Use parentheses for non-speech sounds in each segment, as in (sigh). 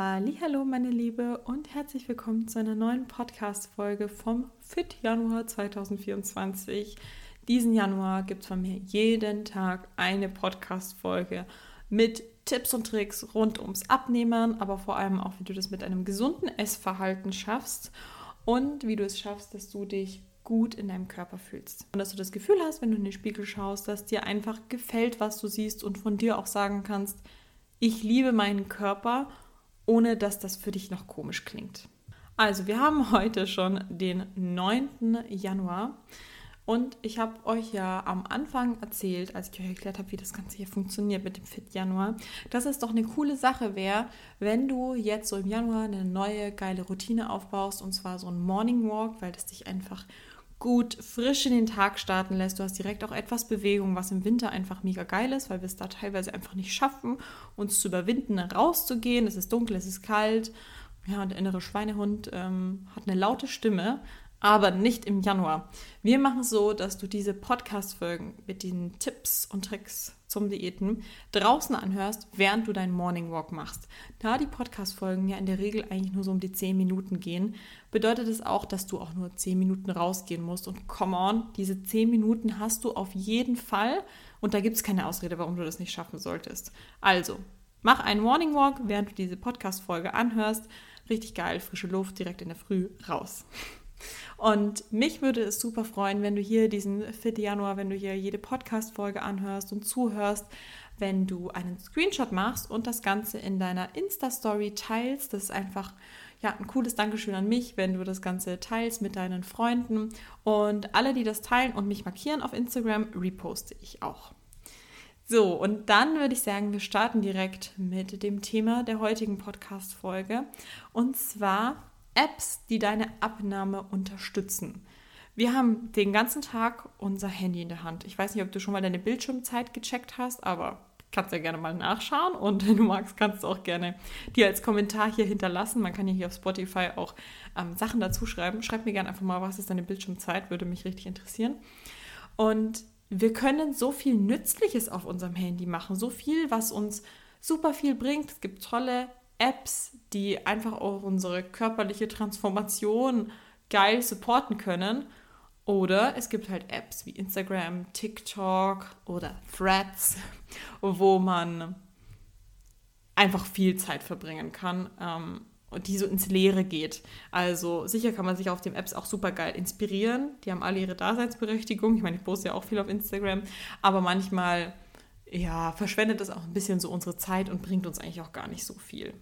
Hallo meine Liebe und herzlich willkommen zu einer neuen Podcast Folge vom Fit Januar 2024. Diesen Januar gibt es von mir jeden Tag eine Podcast Folge mit Tipps und Tricks rund ums Abnehmen, aber vor allem auch wie du das mit einem gesunden Essverhalten schaffst und wie du es schaffst, dass du dich gut in deinem Körper fühlst. Und dass du das Gefühl hast, wenn du in den Spiegel schaust, dass dir einfach gefällt, was du siehst und von dir auch sagen kannst, ich liebe meinen Körper ohne dass das für dich noch komisch klingt. Also, wir haben (laughs) heute schon den 9. Januar und ich habe euch ja am Anfang erzählt, als ich euch erklärt habe, wie das Ganze hier funktioniert mit dem Fit Januar, dass es doch eine coole Sache wäre, wenn du jetzt so im Januar eine neue geile Routine aufbaust und zwar so ein Morning Walk, weil das dich einfach gut frisch in den Tag starten lässt. Du hast direkt auch etwas Bewegung, was im Winter einfach mega geil ist, weil wir es da teilweise einfach nicht schaffen, uns zu überwinden, rauszugehen. Es ist dunkel, es ist kalt. Ja, und der innere Schweinehund ähm, hat eine laute Stimme, aber nicht im Januar. Wir machen es so, dass du diese Podcast-Folgen mit den Tipps und Tricks zum Diäten draußen anhörst, während du deinen Morning Walk machst. Da die Podcast-Folgen ja in der Regel eigentlich nur so um die 10 Minuten gehen, bedeutet es auch, dass du auch nur 10 Minuten rausgehen musst. Und come on, diese 10 Minuten hast du auf jeden Fall und da gibt es keine Ausrede, warum du das nicht schaffen solltest. Also, mach einen Morning Walk, während du diese Podcast-Folge anhörst. Richtig geil, frische Luft direkt in der Früh raus. Und mich würde es super freuen, wenn du hier diesen 4. Januar, wenn du hier jede Podcast-Folge anhörst und zuhörst, wenn du einen Screenshot machst und das Ganze in deiner Insta-Story teilst. Das ist einfach ja, ein cooles Dankeschön an mich, wenn du das Ganze teilst mit deinen Freunden. Und alle, die das teilen und mich markieren auf Instagram, reposte ich auch. So, und dann würde ich sagen, wir starten direkt mit dem Thema der heutigen Podcast-Folge. Und zwar Apps, die deine Abnahme unterstützen. Wir haben den ganzen Tag unser Handy in der Hand. Ich weiß nicht, ob du schon mal deine Bildschirmzeit gecheckt hast, aber kannst ja gerne mal nachschauen und (laughs) wenn du magst, kannst du auch gerne dir als Kommentar hier hinterlassen. Man kann ja hier auf Spotify auch ähm, Sachen dazu schreiben. Schreib mir gerne einfach mal, was ist deine Bildschirmzeit, würde mich richtig interessieren. Und wir können so viel Nützliches auf unserem Handy machen, so viel, was uns super viel bringt. Es gibt tolle Apps, die einfach auch unsere körperliche Transformation geil supporten können. Oder es gibt halt Apps wie Instagram, TikTok oder Threads, wo man einfach viel Zeit verbringen kann ähm, und die so ins Leere geht. Also sicher kann man sich auf den Apps auch super geil inspirieren. Die haben alle ihre Daseinsberechtigung. Ich meine, ich poste ja auch viel auf Instagram, aber manchmal ja, verschwendet das auch ein bisschen so unsere Zeit und bringt uns eigentlich auch gar nicht so viel.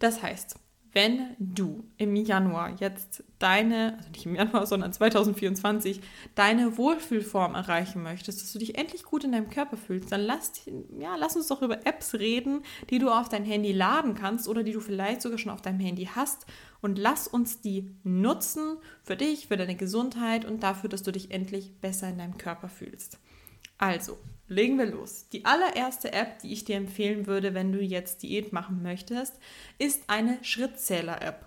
Das heißt, wenn du im Januar jetzt deine, also nicht im Januar, (laughs) sondern 2024, deine Wohlfühlform erreichen möchtest, dass du dich endlich gut in deinem Körper fühlst, dann lass, ja, lass uns doch über Apps reden, die du auf dein Handy laden kannst oder die du vielleicht sogar schon auf deinem Handy hast und lass uns die nutzen für dich, für deine Gesundheit und dafür, dass du dich endlich besser in deinem Körper fühlst. Also, legen wir los. Die allererste App, die ich dir empfehlen würde, wenn du jetzt Diät machen möchtest, ist eine Schrittzähler-App.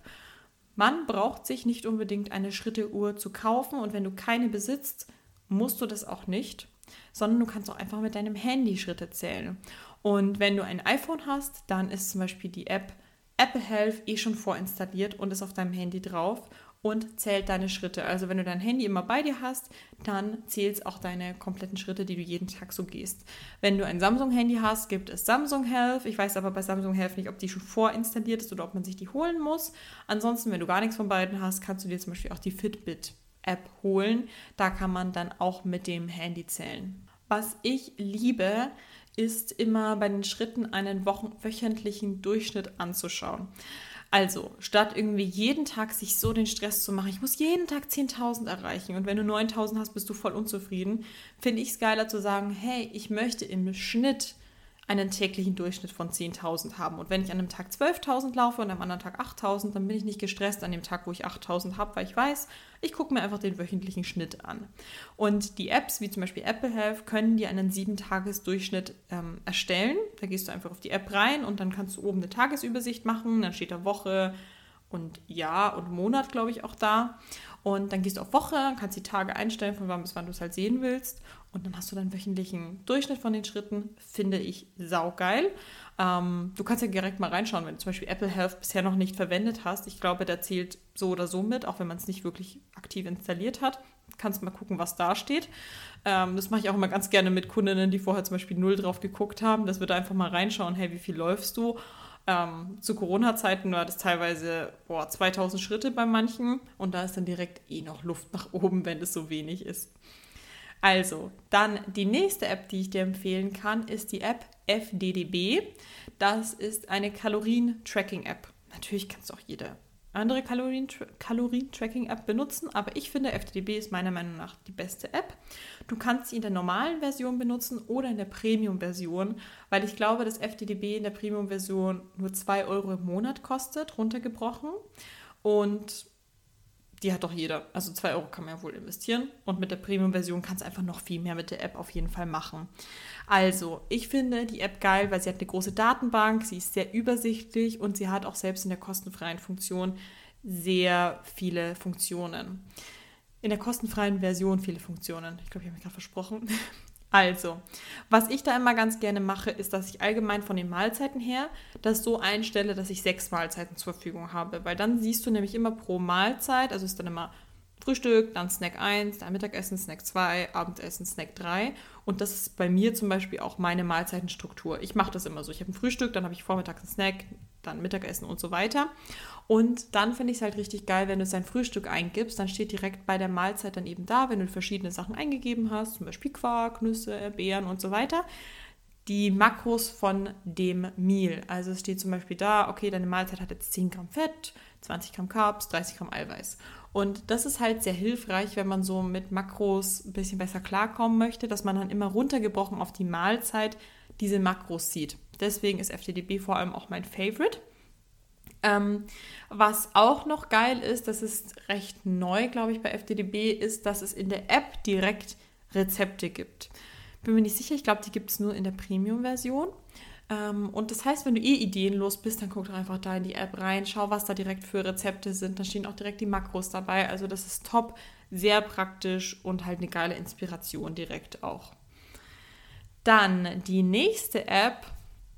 Man braucht sich nicht unbedingt eine Schritteuhr zu kaufen und wenn du keine besitzt, musst du das auch nicht, sondern du kannst auch einfach mit deinem Handy Schritte zählen. Und wenn du ein iPhone hast, dann ist zum Beispiel die App Apple Health eh schon vorinstalliert und ist auf deinem Handy drauf und zählt deine Schritte. Also wenn du dein Handy immer bei dir hast, dann zählt es auch deine kompletten Schritte, die du jeden Tag so gehst. Wenn du ein Samsung-Handy hast, gibt es Samsung Health. Ich weiß aber bei Samsung Health nicht, ob die schon vorinstalliert ist oder ob man sich die holen muss. Ansonsten, wenn du gar nichts von beiden hast, kannst du dir zum Beispiel auch die Fitbit-App holen. Da kann man dann auch mit dem Handy zählen. Was ich liebe, ist immer bei den Schritten einen wöchentlichen Durchschnitt anzuschauen. Also, statt irgendwie jeden Tag sich so den Stress zu machen, ich muss jeden Tag 10.000 erreichen und wenn du 9.000 hast, bist du voll unzufrieden, finde ich es geiler zu sagen, hey, ich möchte im Schnitt einen täglichen Durchschnitt von 10.000 haben. Und wenn ich an einem Tag 12.000 laufe und am anderen Tag 8.000, dann bin ich nicht gestresst an dem Tag, wo ich 8.000 habe, weil ich weiß, ich gucke mir einfach den wöchentlichen Schnitt an. Und die Apps, wie zum Beispiel Apple Health, können dir einen 7-Tages-Durchschnitt ähm, erstellen. Da gehst du einfach auf die App rein und dann kannst du oben eine Tagesübersicht machen. Dann steht da Woche und Jahr und Monat, glaube ich, auch da. Und dann gehst du auf Woche, kannst die Tage einstellen, von wann bis wann du es halt sehen willst. Und dann hast du dann wöchentlichen Durchschnitt von den Schritten. Finde ich saugeil. Ähm, du kannst ja direkt mal reinschauen, wenn du zum Beispiel Apple Health bisher noch nicht verwendet hast. Ich glaube, der zählt so oder so mit, auch wenn man es nicht wirklich aktiv installiert hat. Kannst mal gucken, was da steht. Ähm, das mache ich auch immer ganz gerne mit Kundinnen, die vorher zum Beispiel null drauf geguckt haben. Das wird einfach mal reinschauen, hey, wie viel läufst du? Ähm, zu Corona-Zeiten war das teilweise boah, 2000 Schritte bei manchen und da ist dann direkt eh noch Luft nach oben, wenn es so wenig ist. Also, dann die nächste App, die ich dir empfehlen kann, ist die App FDDB. Das ist eine Kalorien-Tracking-App. Natürlich kannst du auch jede andere Kalorien-Tracking-App benutzen, aber ich finde, FDDB ist meiner Meinung nach die beste App. Du kannst sie in der normalen Version benutzen oder in der Premium-Version, weil ich glaube, dass FDDB in der Premium-Version nur 2 Euro im Monat kostet, runtergebrochen. Und die hat doch jeder. Also 2 Euro kann man ja wohl investieren. Und mit der Premium-Version kannst du einfach noch viel mehr mit der App auf jeden Fall machen. Also, ich finde die App geil, weil sie hat eine große Datenbank, sie ist sehr übersichtlich und sie hat auch selbst in der kostenfreien Funktion sehr viele Funktionen. In der kostenfreien Version viele Funktionen. Ich glaube, ich habe mich gerade versprochen. (laughs) Also, was ich da immer ganz gerne mache, ist, dass ich allgemein von den Mahlzeiten her das so einstelle, dass ich sechs Mahlzeiten zur Verfügung habe. Weil dann siehst du nämlich immer pro Mahlzeit, also ist dann immer Frühstück, dann Snack 1, dann Mittagessen, Snack 2, Abendessen, Snack 3. Und das ist bei mir zum Beispiel auch meine Mahlzeitenstruktur. Ich mache das immer so. Ich habe ein Frühstück, dann habe ich vormittags einen Snack, dann Mittagessen und so weiter. Und dann finde ich es halt richtig geil, wenn du sein Frühstück eingibst, dann steht direkt bei der Mahlzeit dann eben da, wenn du verschiedene Sachen eingegeben hast, zum Beispiel Quark, Nüsse, Beeren und so weiter, die Makros von dem Meal. Also es steht zum Beispiel da, okay, deine Mahlzeit hat jetzt 10 Gramm Fett, 20 Gramm Carbs, 30 Gramm Eiweiß. Und das ist halt sehr hilfreich, wenn man so mit Makros ein bisschen besser klarkommen möchte, dass man dann immer runtergebrochen auf die Mahlzeit diese Makros sieht. Deswegen ist FTDB vor allem auch mein Favorite. Ähm, was auch noch geil ist, das ist recht neu, glaube ich, bei FTDB, ist, dass es in der App direkt Rezepte gibt. Bin mir nicht sicher, ich glaube, die gibt es nur in der Premium-Version. Ähm, und das heißt, wenn du eh ideenlos bist, dann guck doch einfach da in die App rein, schau, was da direkt für Rezepte sind. Da stehen auch direkt die Makros dabei. Also das ist top, sehr praktisch und halt eine geile Inspiration direkt auch. Dann die nächste App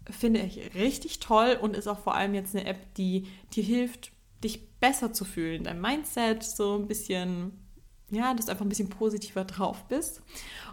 finde ich richtig toll und ist auch vor allem jetzt eine App, die dir hilft, dich besser zu fühlen, dein Mindset so ein bisschen, ja, dass du einfach ein bisschen positiver drauf bist.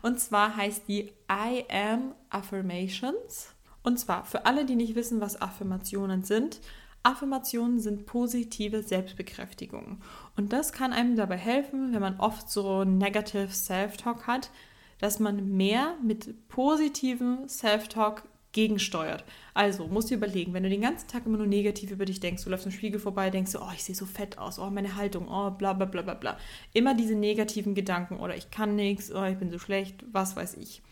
Und zwar heißt die I Am Affirmations. Und zwar für alle, die nicht wissen, was Affirmationen sind. Affirmationen sind positive Selbstbekräftigungen. Und das kann einem dabei helfen, wenn man oft so negative Self-Talk hat, dass man mehr mit positivem Self-Talk gegensteuert. Also musst du überlegen, wenn du den ganzen Tag immer nur negativ über dich denkst, du läufst im Spiegel vorbei, denkst du, oh, ich sehe so fett aus, oh, meine Haltung, oh, bla bla bla bla bla. Immer diese negativen Gedanken oder ich kann nichts, oh, ich bin so schlecht, was weiß ich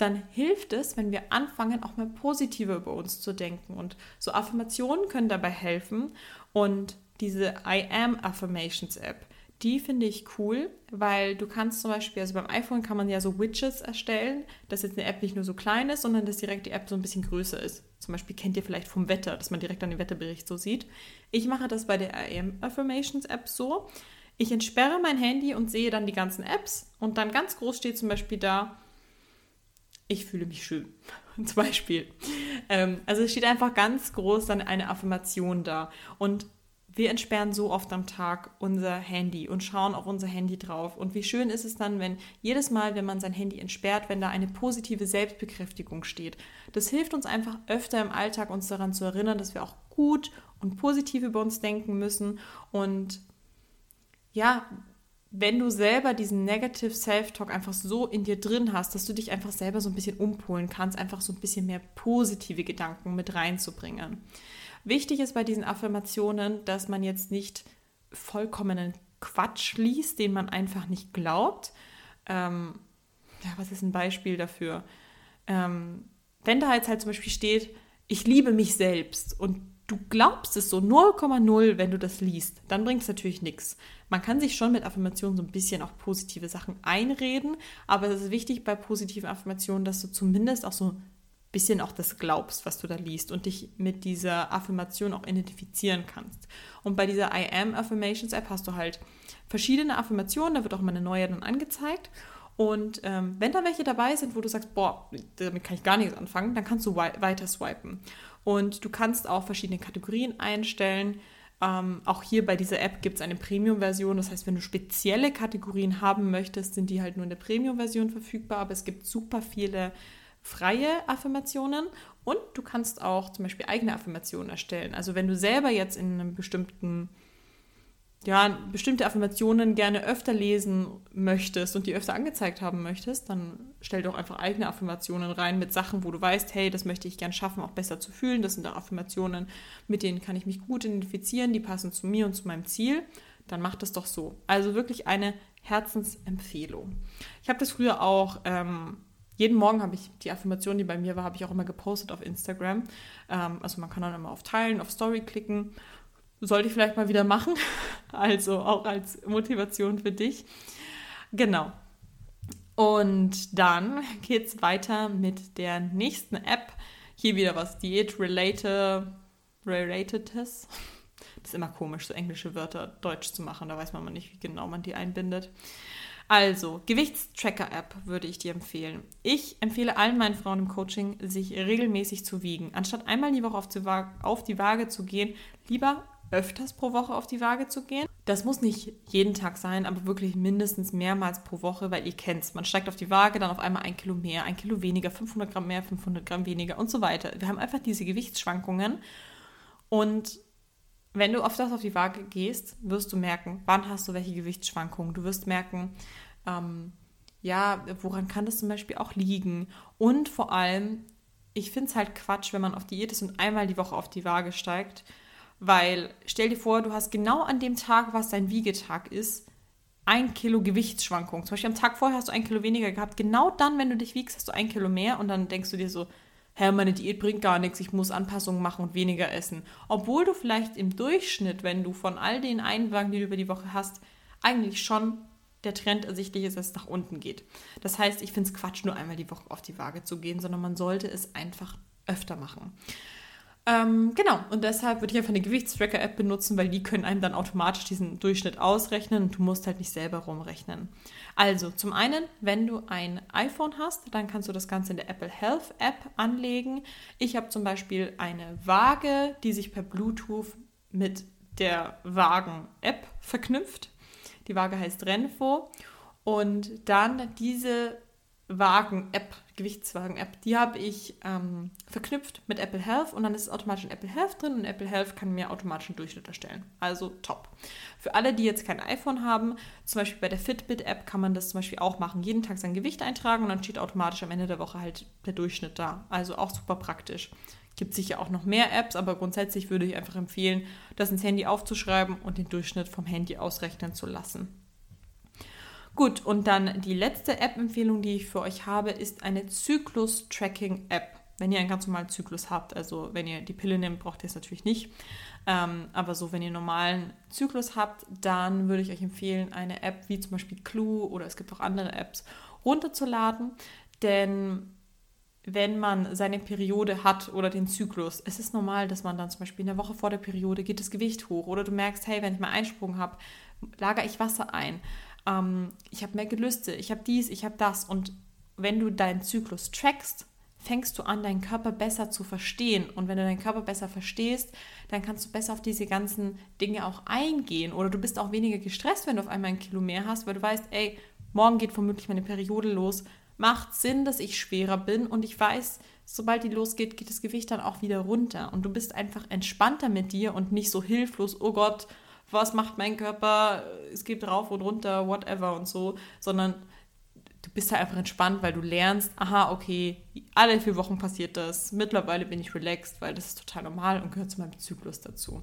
dann hilft es, wenn wir anfangen, auch mal positiver über uns zu denken. Und so Affirmationen können dabei helfen. Und diese I Am Affirmations App, die finde ich cool, weil du kannst zum Beispiel, also beim iPhone kann man ja so Widgets erstellen, dass jetzt eine App nicht nur so klein ist, sondern dass direkt die App so ein bisschen größer ist. Zum Beispiel kennt ihr vielleicht vom Wetter, dass man direkt an den Wetterbericht so sieht. Ich mache das bei der Am Affirmations App so. Ich entsperre mein Handy und sehe dann die ganzen Apps und dann ganz groß steht zum Beispiel da, ich fühle mich schön. (laughs) Zum Beispiel. Ähm, also es steht einfach ganz groß dann eine Affirmation da. Und wir entsperren so oft am Tag unser Handy und schauen auf unser Handy drauf. Und wie schön ist es dann, wenn jedes Mal, wenn man sein Handy entsperrt, wenn da eine positive Selbstbekräftigung steht. Das hilft uns einfach öfter im Alltag, uns daran zu erinnern, dass wir auch gut und positiv über uns denken müssen. Und ja, wenn du selber diesen Negative Self-Talk einfach so in dir drin hast, dass du dich einfach selber so ein bisschen umpolen kannst, einfach so ein bisschen mehr positive Gedanken mit reinzubringen. Wichtig ist bei diesen Affirmationen, dass man jetzt nicht vollkommenen Quatsch liest, den man einfach nicht glaubt. Ähm, ja, was ist ein Beispiel dafür? Ähm, wenn da jetzt halt zum Beispiel steht, ich liebe mich selbst und du glaubst es so 0,0, wenn du das liest, dann bringt es natürlich nichts. Man kann sich schon mit Affirmationen so ein bisschen auch positive Sachen einreden, aber es ist wichtig bei positiven Affirmationen, dass du zumindest auch so bisschen auch das glaubst, was du da liest und dich mit dieser Affirmation auch identifizieren kannst. Und bei dieser I Am Affirmations App hast du halt verschiedene Affirmationen, da wird auch mal eine neue dann angezeigt. Und ähm, wenn da welche dabei sind, wo du sagst, boah, damit kann ich gar nichts anfangen, dann kannst du weiter swipen. Und du kannst auch verschiedene Kategorien einstellen. Ähm, auch hier bei dieser App gibt es eine Premium-Version. Das heißt, wenn du spezielle Kategorien haben möchtest, sind die halt nur in der Premium-Version verfügbar. Aber es gibt super viele freie Affirmationen und du kannst auch zum Beispiel eigene Affirmationen erstellen. Also wenn du selber jetzt in einem bestimmten ja, bestimmte Affirmationen gerne öfter lesen möchtest und die öfter angezeigt haben möchtest, dann stell doch einfach eigene Affirmationen rein mit Sachen, wo du weißt, hey, das möchte ich gern schaffen, auch besser zu fühlen. Das sind da Affirmationen, mit denen kann ich mich gut identifizieren, die passen zu mir und zu meinem Ziel. Dann mach das doch so. Also wirklich eine Herzensempfehlung. Ich habe das früher auch ähm, jeden Morgen habe ich die Affirmation, die bei mir war, habe ich auch immer gepostet auf Instagram. Ähm, also man kann dann immer auf Teilen, auf Story klicken. Sollte ich vielleicht mal wieder machen. (laughs) Also auch als Motivation für dich. Genau. Und dann geht es weiter mit der nächsten App. Hier wieder was Diät-related. Relatedes. Das ist immer komisch, so englische Wörter deutsch zu machen. Da weiß man nicht, wie genau man die einbindet. Also, Gewichtstracker-App würde ich dir empfehlen. Ich empfehle allen meinen Frauen im Coaching, sich regelmäßig zu wiegen. Anstatt einmal die Woche auf die, Waage, auf die Waage zu gehen, lieber öfters pro Woche auf die Waage zu gehen. Das muss nicht jeden Tag sein, aber wirklich mindestens mehrmals pro Woche, weil ihr kennt es. Man steigt auf die Waage, dann auf einmal ein Kilo mehr, ein Kilo weniger, 500 Gramm mehr, 500 Gramm weniger und so weiter. Wir haben einfach diese Gewichtsschwankungen und wenn du oft auf die Waage gehst, wirst du merken, wann hast du welche Gewichtsschwankungen. Du wirst merken, ähm, ja, woran kann das zum Beispiel auch liegen? Und vor allem, ich finde es halt Quatsch, wenn man auf Diät ist und einmal die Woche auf die Waage steigt. Weil stell dir vor, du hast genau an dem Tag, was dein Wiegetag ist, ein Kilo Gewichtsschwankung. Zum Beispiel am Tag vorher hast du ein Kilo weniger gehabt. Genau dann, wenn du dich wiegst, hast du ein Kilo mehr und dann denkst du dir so, hä, meine Diät bringt gar nichts, ich muss Anpassungen machen und weniger essen. Obwohl du vielleicht im Durchschnitt, wenn du von all den Einwagen, die du über die Woche hast, eigentlich schon der Trend ersichtlich ist, dass es nach unten geht. Das heißt, ich finde es Quatsch, nur einmal die Woche auf die Waage zu gehen, sondern man sollte es einfach öfter machen. Ähm, genau, und deshalb würde ich einfach eine Gewichtstracker-App benutzen, weil die können einem dann automatisch diesen Durchschnitt ausrechnen und du musst halt nicht selber rumrechnen. Also, zum einen, wenn du ein iPhone hast, dann kannst du das Ganze in der Apple Health App anlegen. Ich habe zum Beispiel eine Waage, die sich per Bluetooth mit der Wagen-App verknüpft. Die Waage heißt Renfo. Und dann diese Wagen-App, Gewichtswagen-App, die habe ich ähm, verknüpft mit Apple Health und dann ist es automatisch in Apple Health drin und Apple Health kann mir automatisch einen Durchschnitt erstellen. Also top. Für alle, die jetzt kein iPhone haben, zum Beispiel bei der Fitbit-App kann man das zum Beispiel auch machen. Jeden Tag sein Gewicht eintragen und dann steht automatisch am Ende der Woche halt der Durchschnitt da. Also auch super praktisch. Gibt sicher auch noch mehr Apps, aber grundsätzlich würde ich einfach empfehlen, das ins Handy aufzuschreiben und den Durchschnitt vom Handy ausrechnen zu lassen. Gut, und dann die letzte App-Empfehlung, die ich für euch habe, ist eine Zyklus-Tracking-App. Wenn ihr einen ganz normalen Zyklus habt, also wenn ihr die Pille nehmt, braucht ihr es natürlich nicht. Ähm, aber so, wenn ihr einen normalen Zyklus habt, dann würde ich euch empfehlen, eine App wie zum Beispiel Clue oder es gibt auch andere Apps runterzuladen. Denn wenn man seine Periode hat oder den Zyklus, es ist normal, dass man dann zum Beispiel in der Woche vor der Periode geht das Gewicht hoch oder du merkst, hey, wenn ich mal Einsprung habe, lagere ich Wasser ein, ähm, ich habe mehr Gelüste, ich habe dies, ich habe das und wenn du deinen Zyklus trackst, fängst du an, deinen Körper besser zu verstehen. Und wenn du deinen Körper besser verstehst, dann kannst du besser auf diese ganzen Dinge auch eingehen. Oder du bist auch weniger gestresst, wenn du auf einmal ein Kilo mehr hast, weil du weißt, ey, morgen geht vermutlich meine Periode los macht Sinn, dass ich schwerer bin und ich weiß, sobald die losgeht, geht das Gewicht dann auch wieder runter und du bist einfach entspannter mit dir und nicht so hilflos, oh Gott, was macht mein Körper, es geht rauf und runter, whatever und so, sondern du bist halt einfach entspannt, weil du lernst, aha, okay, alle vier Wochen passiert das, mittlerweile bin ich relaxed, weil das ist total normal und gehört zu meinem Zyklus dazu.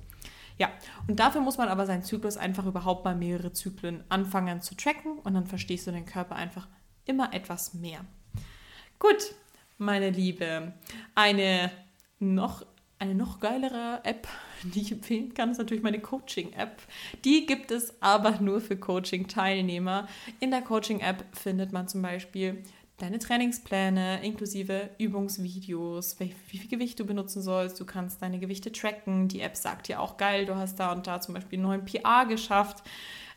Ja, und dafür muss man aber seinen Zyklus einfach überhaupt mal mehrere Zyklen anfangen zu tracken und dann verstehst du den Körper einfach immer etwas mehr. Gut, meine Liebe, eine noch, eine noch geilere App, (laughs) die ich empfehlen kann, ist natürlich meine Coaching-App. Die gibt es aber nur für Coaching-Teilnehmer. In der Coaching-App findet man zum Beispiel deine Trainingspläne inklusive Übungsvideos, wie, viel Gewicht du benutzen sollst. Du kannst deine Gewichte tracken. Die App sagt dir auch geil, du hast da und da zum Beispiel einen neuen PA geschafft.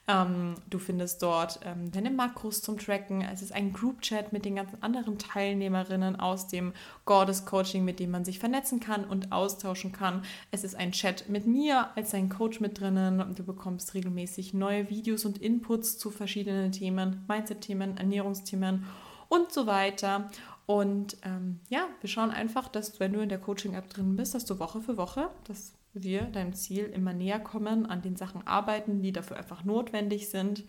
Ähm, du findest dort ähm, deine Makros zum Tracken. Es ist ein Group-Chat mit den ganzen anderen Teilnehmerinnen aus dem Goddess Coaching, mit dem man sich vernetzen kann und austauschen kann. Es ist ein Chat mit mir als dein Coach mit drinnen. Du bekommst regelmäßig neue Videos und Inputs zu verschiedenen Themen, Mindset-Themen, Ernährungsthemen und so weiter. Und ähm, ja, wir schauen einfach, dass wenn du in der Coaching-App drin bist, dass du Woche für Woche, dass wir deinem Ziel immer näher kommen, an den Sachen arbeiten, die dafür einfach notwendig sind.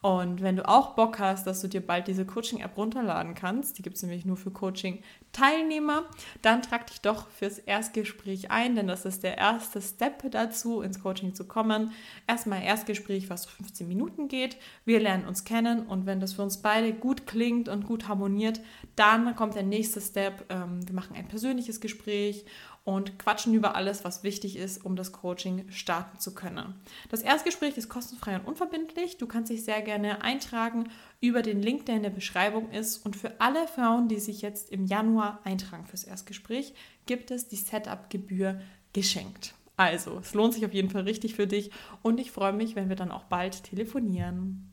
Und wenn du auch Bock hast, dass du dir bald diese Coaching-App runterladen kannst, die gibt es nämlich nur für Coaching-Teilnehmer, dann trag dich doch fürs Erstgespräch ein, denn das ist der erste Step dazu, ins Coaching zu kommen. Erstmal Erstgespräch, was so 15 Minuten geht. Wir lernen uns kennen und wenn das für uns beide gut klingt und gut harmoniert, dann kommt der nächste Step. Ähm, wir machen ein persönliches Gespräch und quatschen über alles, was wichtig ist, um das Coaching starten zu können. Das Erstgespräch ist kostenfrei und unverbindlich. Du kannst dich sehr gerne eintragen über den Link, der in der Beschreibung ist. Und für alle Frauen, die sich jetzt im Januar eintragen fürs Erstgespräch, gibt es die Setup-Gebühr geschenkt. Also, es lohnt sich auf jeden Fall richtig für dich und ich freue mich, wenn wir dann auch bald telefonieren.